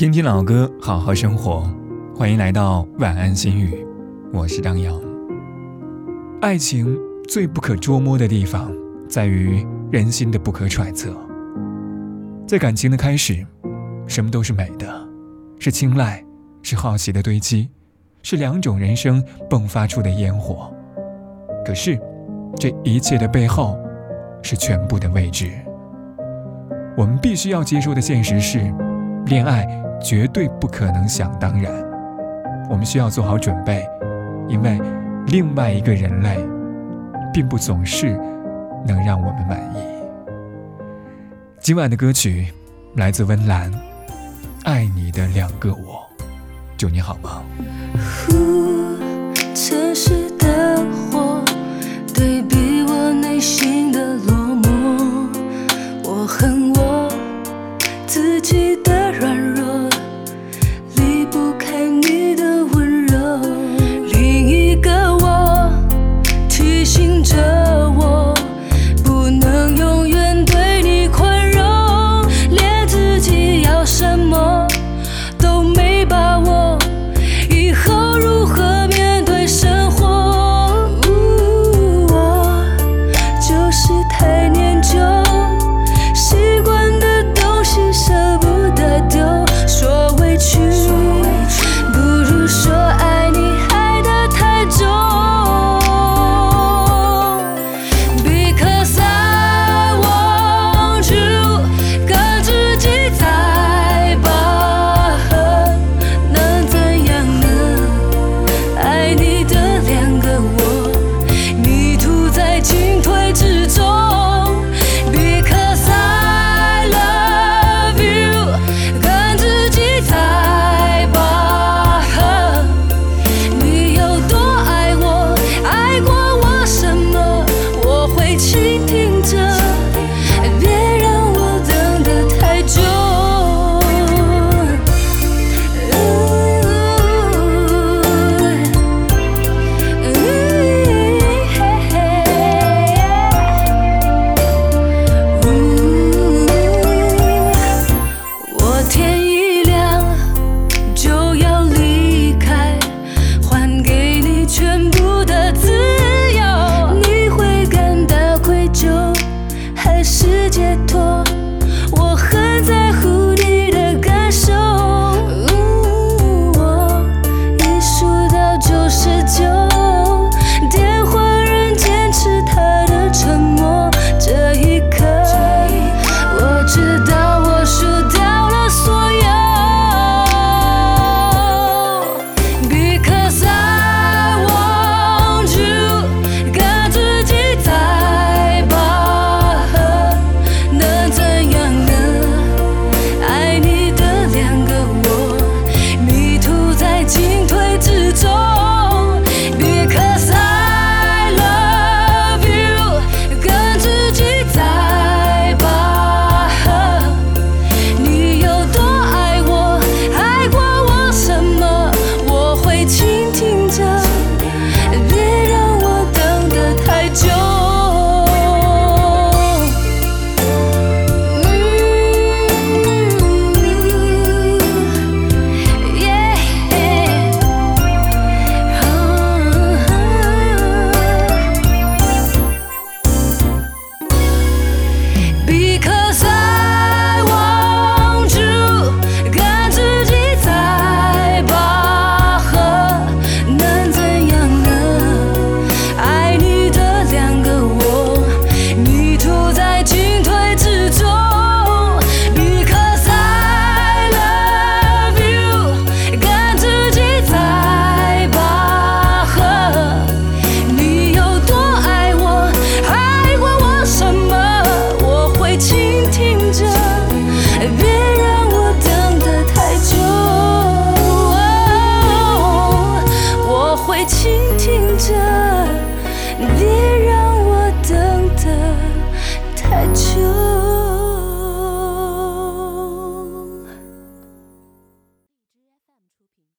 听听老歌，好好生活。欢迎来到晚安心语，我是张扬。爱情最不可捉摸的地方，在于人心的不可揣测。在感情的开始，什么都是美的，是青睐，是好奇的堆积，是两种人生迸发出的烟火。可是，这一切的背后，是全部的未知。我们必须要接受的现实是，恋爱绝对不可能想当然。我们需要做好准备，因为另外一个人类，并不总是能让我们满意。今晚的歌曲来自温岚，《爱你的两个我》，祝你好吗？城市的火对比我内心的落寞，我恨我自己的软。c'est toi.